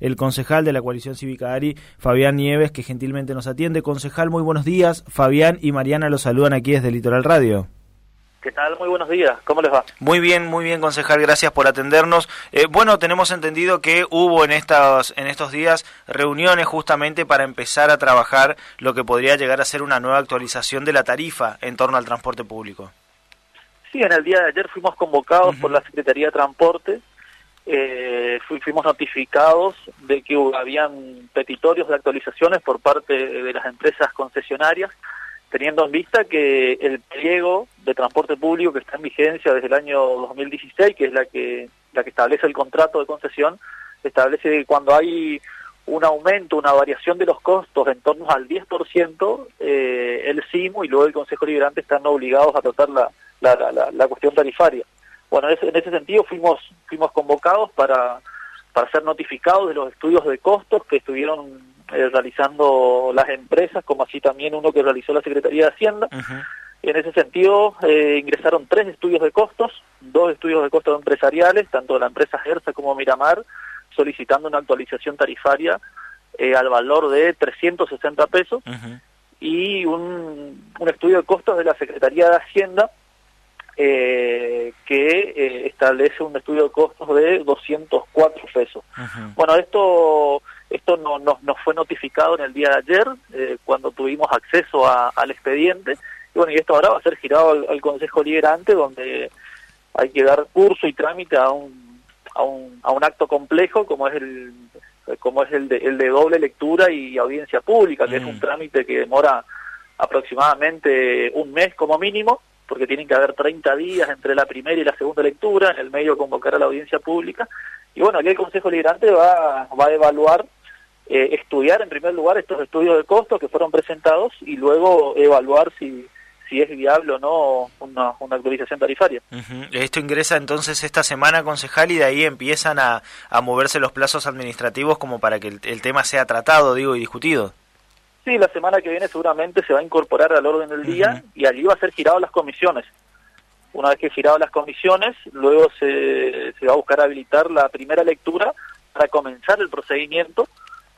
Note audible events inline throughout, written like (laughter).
el concejal de la coalición cívica ARI, Fabián Nieves, que gentilmente nos atiende. Concejal, muy buenos días. Fabián y Mariana los saludan aquí desde Litoral Radio. ¿Qué tal? Muy buenos días. ¿Cómo les va? Muy bien, muy bien, concejal. Gracias por atendernos. Eh, bueno, tenemos entendido que hubo en estos, en estos días reuniones justamente para empezar a trabajar lo que podría llegar a ser una nueva actualización de la tarifa en torno al transporte público. Sí, en el día de ayer fuimos convocados por la Secretaría de Transporte eh, fuimos notificados de que habían petitorios de actualizaciones por parte de las empresas concesionarias, teniendo en vista que el pliego de transporte público que está en vigencia desde el año 2016, que es la que, la que establece el contrato de concesión, establece que cuando hay un aumento, una variación de los costos en torno al 10%, eh, el CIMU y luego el Consejo Liberante están obligados a tratar la, la, la, la cuestión tarifaria. Bueno, en ese, sentido fuimos, fuimos convocados para, para ser notificados de los estudios de costos que estuvieron eh, realizando las empresas, como así también uno que realizó la Secretaría de Hacienda. En ese sentido eh, ingresaron tres estudios de costos, dos estudios de costos empresariales, tanto de la empresa Gersa como Miramar, solicitando una actualización tarifaria eh, al valor de 360 pesos, y un, un estudio de costos de la Secretaría de Hacienda, eh, que eh, establece un estudio de costos de 204 pesos. Bueno, esto esto no, nos fue notificado en el día de ayer, eh, cuando tuvimos acceso al expediente, y bueno, y esto ahora va a ser girado al, Consejo Liberante, donde hay que dar curso y trámite a un, a un, a un acto complejo como es el como es el de, el de doble lectura y audiencia pública, que es un mm. trámite que demora aproximadamente un mes como mínimo, porque tienen que haber 30 días entre la primera y la segunda lectura, en el medio convocar a la audiencia pública. Y bueno, aquí el Consejo Liberante va, va a evaluar, eh, estudiar en primer lugar estos estudios de costos que fueron presentados y luego evaluar si, si es viable o no una, una actualización tarifaria. Esto ingresa entonces esta semana, concejal, y de ahí empiezan a, a moverse los plazos administrativos como para que el tema sea tratado, digo, y discutido. Sí, la semana que viene seguramente se va a incorporar al orden del día y allí va a ser girado las comisiones. Una vez que girado las comisiones, luego se, se va a buscar habilitar la primera lectura para comenzar el procedimiento,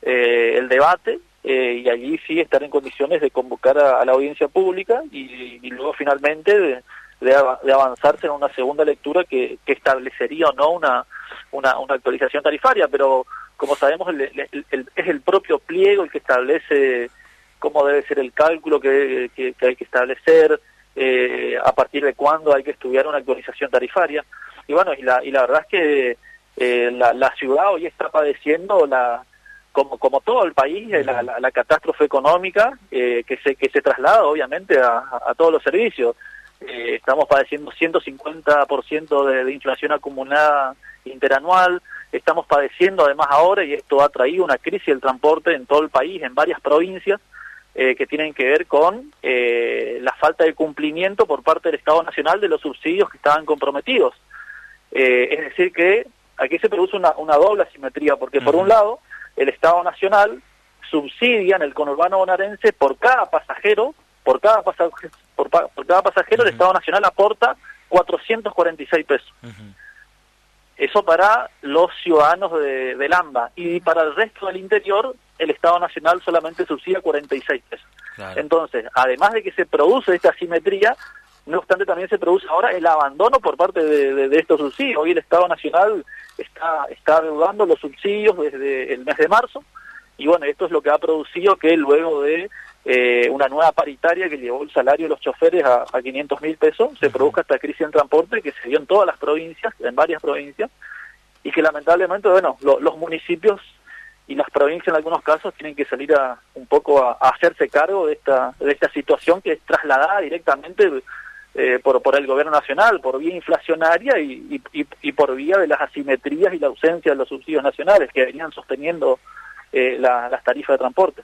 eh, el debate, eh, y allí sí estar en condiciones de convocar a, la audiencia pública y, luego finalmente de, de, avanzarse en una segunda lectura que, que establecería o no una, una, una actualización tarifaria, pero como sabemos es el propio pliego el que establece cómo debe ser el cálculo que, hay que establecer, eh, a partir de cuándo hay que estudiar una actualización tarifaria. Y bueno, y la, y la verdad es que eh, la, ciudad hoy está padeciendo la como como todo el país la, la, catástrofe económica eh, que se que se traslada obviamente a, a todos los servicios estamos padeciendo 150% de, de inflación acumulada interanual estamos padeciendo además ahora y esto ha traído una crisis del transporte en todo el país en varias provincias eh, que tienen que ver con eh, la falta de cumplimiento por parte del Estado Nacional de los subsidios que estaban comprometidos. Eh, es decir, que aquí se produce una, una doble asimetría, porque por un lado, el Estado Nacional subsidia en el conurbano bonaerense por cada pasajero, por cada pasajero, por, cada pasajero el Estado Nacional aporta 446 pesos. Eso para los ciudadanos de, del AMBA. Y para el resto del interior, el Estado Nacional solamente subsidia 46 pesos. Entonces, además de que se produce esta asimetría, no obstante también se produce ahora el abandono por parte de, estos subsidios. Hoy el Estado Nacional está, está reudando los subsidios desde el mes de marzo. Y bueno, esto es lo que ha producido que luego de eh, una nueva paritaria que llevó el salario de los choferes a, a 500 mil pesos, se produzca esta crisis en transporte que se dio en todas las provincias, en varias provincias, y que lamentablemente, bueno, los municipios y las provincias en algunos casos tienen que salir a un poco a, hacerse cargo de esta, de esta situación que es trasladada directamente eh, por, por el gobierno nacional, por vía inflacionaria y, y, y, por vía de las asimetrías y la ausencia de los subsidios nacionales que venían sosteniendo eh, las tarifas de transporte.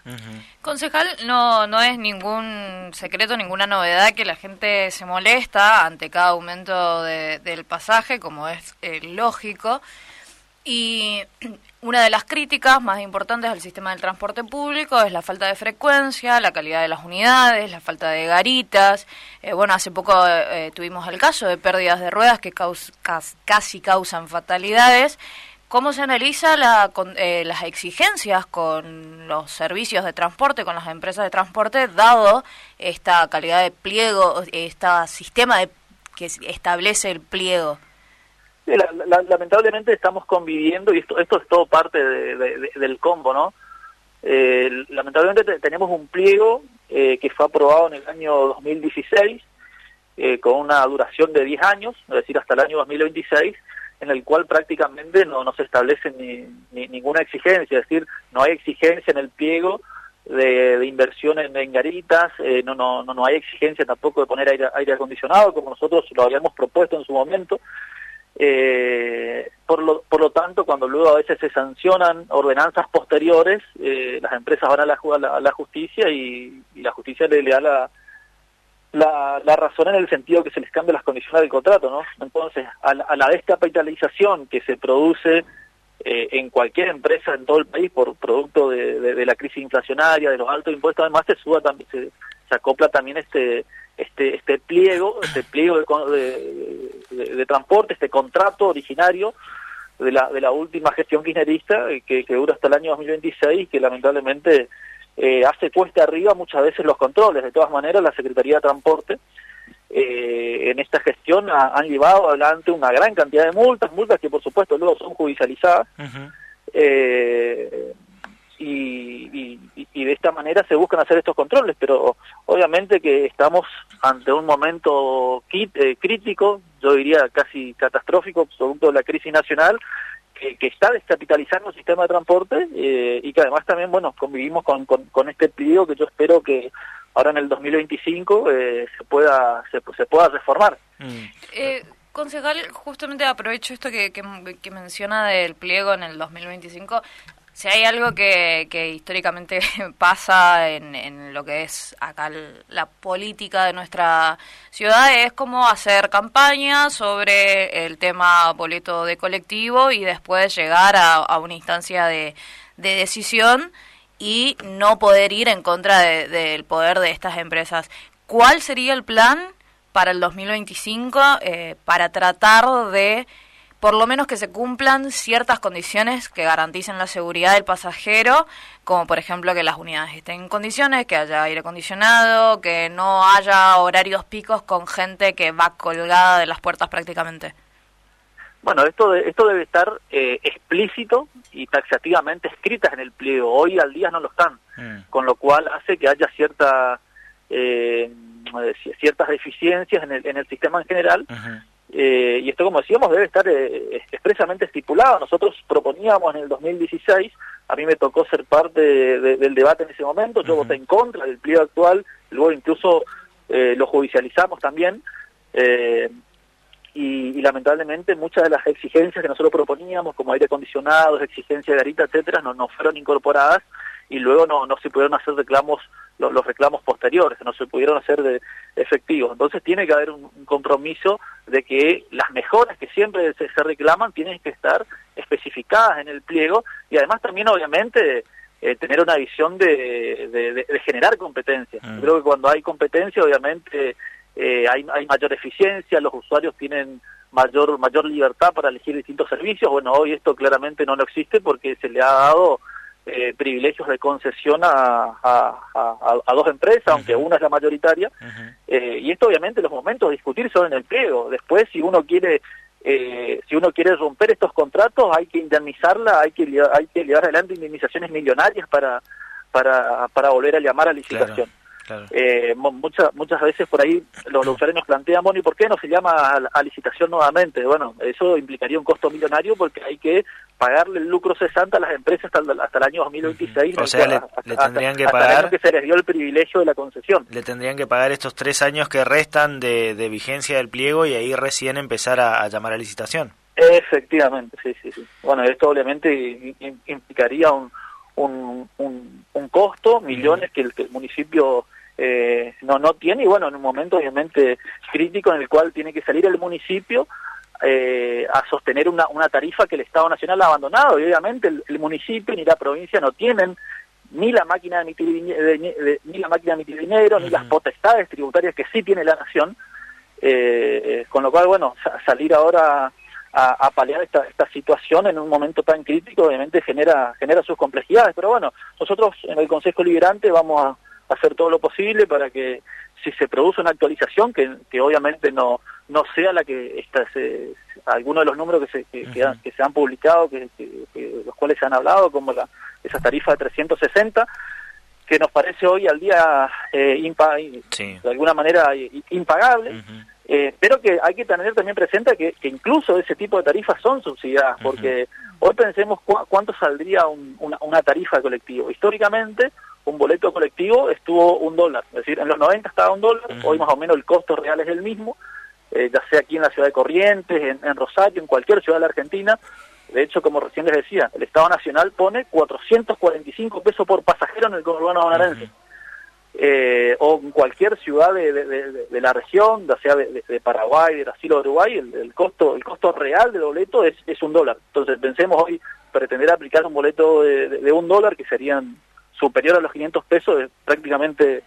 Concejal, no, no es ningún secreto, ninguna novedad que la gente se molesta ante cada aumento del pasaje, como es eh, lógico. Y (clears throat) una de las críticas más importantes al sistema del transporte público es la falta de frecuencia, la calidad de las unidades, la falta de garitas. Eh, bueno, hace poco tuvimos el caso de pérdidas de ruedas que casi causan fatalidades ¿Cómo se analiza la, eh, las exigencias con los servicios de transporte, con las empresas de transporte, dado esta calidad de pliego, este sistema de, que establece el pliego? lamentablemente estamos conviviendo, y esto, esto es todo parte del combo, ¿no? Eh, lamentablemente tenemos un pliego eh, que fue aprobado en el año 2016 eh, con una duración de 10 años, es decir, hasta el año 2026, en el cual prácticamente no, no se establece ni, ninguna exigencia, es decir, no hay exigencia en el pliego de, inversión en, garitas, eh, no, no, no, hay exigencia tampoco de poner aire, aire acondicionado, como nosotros lo habíamos propuesto en su momento. Eh, por, lo, por lo tanto, cuando luego a veces se sancionan ordenanzas posteriores, eh, las empresas van a la, a justicia y, la justicia le, le da la, la, la, razón en el sentido que se les cambia las condiciones del contrato, ¿no? Entonces, a la, a la descapitalización que se produce eh, en cualquier empresa en todo el país por producto de, la crisis inflacionaria, de los altos impuestos, además se suba también, se, acopla también este este este pliego, este pliego de, de, transporte, este contrato originario de la, de la última gestión kirchnerista eh, que dura hasta el año 2026 que lamentablemente eh, hace cuesta arriba muchas veces los controles. De todas maneras, la Secretaría de Transporte eh, en esta gestión han llevado adelante una gran cantidad de multas, multas que por supuesto luego son judicializadas. eh, y, y, de esta manera se buscan hacer estos controles, pero obviamente que estamos ante un momento eh, crítico, yo diría casi catastrófico, producto de la crisis nacional, que, está descapitalizando el sistema de transporte eh, y que además también, bueno, convivimos con, con, este pedido que yo espero que ahora en el 2025 eh, se pueda se, se pueda reformar. Mm. Eh, concejal, justamente aprovecho esto que, que, menciona del pliego en el 2025. Si hay algo que, históricamente (laughs) pasa en, en, lo que es acá la política de nuestra ciudad es como hacer campaña sobre el tema boleto de colectivo y después llegar a, una instancia de, de, decisión y no poder ir en contra del poder de estas empresas. ¿Cuál sería el plan para el 2025 eh, para tratar de por lo menos que se cumplan ciertas condiciones que garanticen la seguridad del pasajero, como por ejemplo que las unidades estén en condiciones, que haya aire acondicionado, que no haya horarios picos con gente que va colgada de las puertas prácticamente. Bueno, esto, esto debe estar eh, explícito y taxativamente escritas en el pliego. Hoy al día no lo están, mm. con lo cual hace que haya cierta, eh, ciertas deficiencias en el, en el sistema en general eh, y esto, como decíamos, debe estar eh, expresamente estipulado. Nosotros proponíamos en el 2016, a mí me tocó ser parte del debate en ese momento, yo voté en contra del pliego actual, luego incluso eh, lo judicializamos también, y, lamentablemente muchas de las exigencias que nosotros proponíamos, como aire acondicionado, exigencia de garita, etcétera, no, no fueron incorporadas y luego no, no se pudieron hacer reclamos los, reclamos posteriores, no se pudieron hacer de, efectivos. Entonces tiene que haber un, compromiso de que las mejoras que siempre se, reclaman tienen que estar especificadas en el pliego y además también obviamente eh, tener una visión de, de, generar competencia. Mm. Creo que cuando hay competencia obviamente eh, hay, hay mayor eficiencia, los usuarios tienen mayor mayor libertad para elegir distintos servicios. Bueno, hoy esto claramente no lo existe porque se le ha dado eh, privilegios de concesión a, a, dos empresas, aunque una es la mayoritaria, eh, y esto obviamente los momentos de discutir son en el pliego. Después, si uno quiere eh, si uno quiere romper estos contratos, hay que indemnizarla, hay que hay que llevar adelante indemnizaciones millonarias para para, para volver a llamar a licitación. Eh, muchas muchas veces por ahí los, usuarios nos plantean, bueno, ¿y por qué no se llama a, licitación nuevamente? Bueno, eso implicaría un costo millonario porque hay que pagarle el lucro cesante a las empresas hasta, hasta el año 2026. O sea, le, tendrían que pagar... que se les dio el privilegio de la concesión. Le tendrían que pagar estos tres años que restan de, vigencia del pliego y ahí recién empezar a, llamar a licitación. Efectivamente, sí, sí, sí. Bueno, esto obviamente implicaría un, un, un, costo, millones que el, que el municipio eh, no, no tiene y bueno, en un momento obviamente crítico en el cual tiene que salir el municipio eh, a sostener una, una tarifa que el Estado Nacional ha abandonado y obviamente el, municipio ni la provincia no tienen ni la máquina de emitir, ni la máquina de emitir dinero, ni las potestades tributarias que sí tiene la nación, eh, con lo cual, bueno, salir ahora a, paliar esta, esta situación en un momento tan crítico, obviamente genera, genera sus complejidades. Pero bueno, nosotros en el Consejo Liberante vamos a hacer todo lo posible para que si se produce una actualización, que, que obviamente no, no sea la que esta, se, algunos de los números que se, que, se han publicado, que, los cuales se han hablado, como la, esa tarifa de 360, que nos parece hoy al día eh, de alguna manera impagable. Eh, pero que hay que tener también presente que, incluso ese tipo de tarifas son subsidiadas, porque hoy pensemos cuánto saldría una, tarifa de colectivo. Históricamente, un boleto colectivo estuvo un dólar, es decir, en los 90 estaba un dólar, hoy más o menos el costo real es el mismo, eh, ya sea aquí en la ciudad de Corrientes, en, Rosario, en cualquier ciudad de la Argentina. De hecho, como recién les decía, el Estado Nacional pone 445 pesos por pasajero en el conurbano bonaerense eh, o en cualquier ciudad de, la región, ya sea de, Paraguay, de Brasil o de Uruguay, el, costo el costo real del boleto es, es un dólar. Entonces pensemos hoy pretender aplicar un boleto de, un dólar que serían superior a los 500 pesos es prácticamente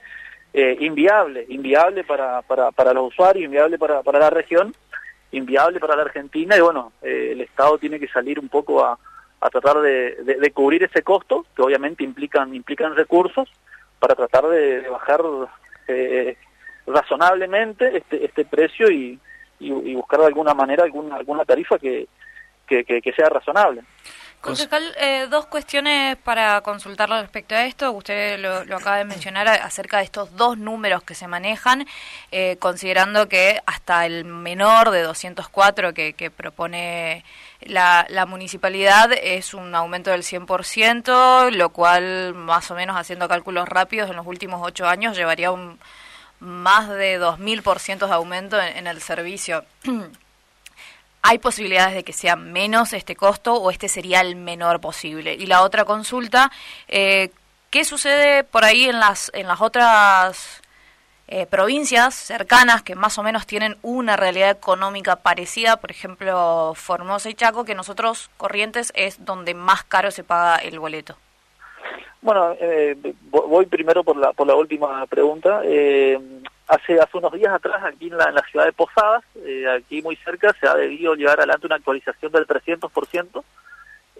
eh, inviable, inviable para, para, para los usuarios, inviable para, para la región, inviable para la Argentina y bueno, eh, el Estado tiene que salir un poco a, a tratar de, de, cubrir ese costo, que obviamente implican, implican recursos, para tratar de, bajar eh, razonablemente este, este precio y, y, buscar de alguna manera alguna, alguna tarifa que, que, sea razonable. Concejal, eh, dos cuestiones para consultarlo respecto a esto. Usted lo, acaba de mencionar acerca de estos dos números que se manejan, eh, considerando que hasta el menor de 204 que, que propone la, la, municipalidad es un aumento del 100%, lo cual, más o menos haciendo cálculos rápidos, en los últimos ocho años llevaría un más de 2.000% de aumento en, el servicio. (clears throat) ¿Hay posibilidades de que sea menos este costo o este sería el menor posible? Y la otra consulta, eh, ¿qué sucede por ahí en las, en las otras eh, provincias cercanas que más o menos tienen una realidad económica parecida, por ejemplo Formosa y Chaco, que nosotros Corrientes es donde más caro se paga el boleto. Bueno, eh, voy primero por la, por la última pregunta. Eh, hace, hace unos días atrás, aquí en la, ciudad de Posadas, aquí muy cerca, se ha debido llevar adelante una actualización del 300%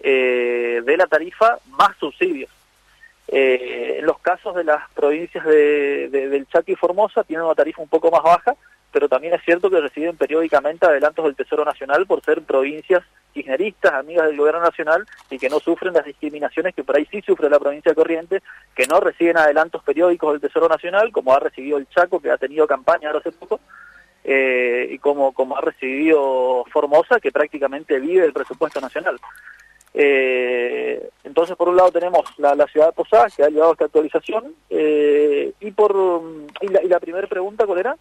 de la tarifa más subsidios. Eh, en los casos de las provincias de, del Chaco y Formosa tienen una tarifa un poco más baja, pero también es cierto que reciben periódicamente adelantos del Tesoro Nacional por ser provincias kirchneristas, amigas del gobierno nacional y que no sufren las discriminaciones que por ahí sí sufre la provincia de Corrientes, que no reciben adelantos periódicos del Tesoro Nacional, como ha recibido el Chaco, que ha tenido campaña ahora hace poco, eh, y como, como ha recibido Formosa, que prácticamente vive el presupuesto nacional. Eh, entonces, por un lado tenemos la, ciudad de Posadas, que ha llevado esta actualización, eh, y por y la, primera pregunta, ¿cuál era?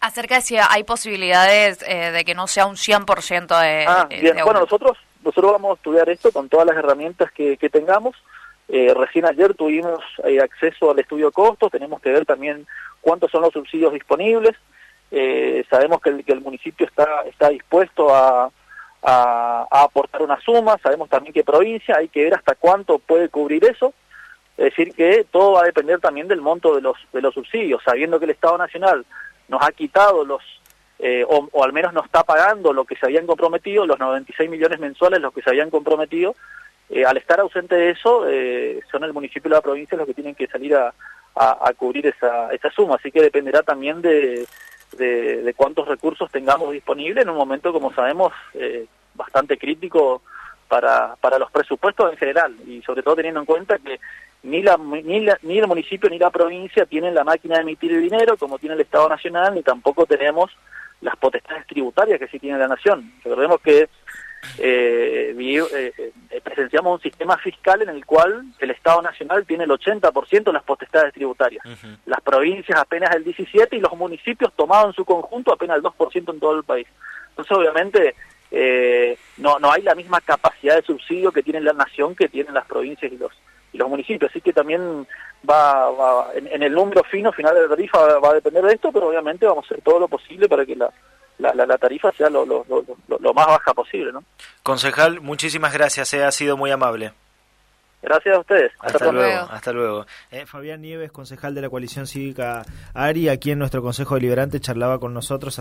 Acerca de si hay posibilidades eh, de que no sea un 100% de... Ah, bien, bueno, nosotros, nosotros vamos a estudiar esto con todas las herramientas que, tengamos. recién ayer tuvimos acceso al estudio de costos, tenemos que ver también cuántos son los subsidios disponibles. sabemos que el, que el municipio está, está dispuesto a a, aportar una suma, sabemos también qué provincia, hay que ver hasta cuánto puede cubrir eso, es decir que todo va a depender también del monto de los, de los subsidios, sabiendo que el Estado Nacional nos ha quitado los, eh, o, al menos no está pagando lo que se habían comprometido, los 96 millones mensuales los que se habían comprometido, eh, al estar ausente de eso, eh, son el municipio y la provincia los que tienen que salir a, a, cubrir esa, esa suma, así que dependerá también de, de, cuántos recursos tengamos disponibles en un momento, como sabemos, eh, bastante crítico para, para los presupuestos en general y sobre todo teniendo en cuenta que ni, la, ni, ni el municipio ni la provincia tienen la máquina de emitir el dinero como tiene el Estado Nacional ni tampoco tenemos las potestades tributarias que sí tiene la Nación. Recordemos que eh, eh, eh, presenciamos un sistema fiscal en el cual el Estado Nacional tiene el 80% de las potestades tributarias, las provincias apenas el 17% y los municipios tomados en su conjunto apenas el 2% en todo el país. Entonces, obviamente, eh, no, no hay la misma capacidad de subsidio que tiene la nación que tienen las provincias y los, y los municipios. Así que también va, va en, el número fino, final de la tarifa, va a depender de esto, pero obviamente vamos a hacer todo lo posible para que la la, la, tarifa sea lo, lo, lo, más baja posible. ¿no? Concejal, muchísimas gracias, eh, ha sido muy amable. Gracias a ustedes. Hasta, luego. Hasta luego. Eh, Fabián Nieves, concejal de la coalición cívica ARI, aquí en nuestro Consejo Deliberante, charlaba con nosotros.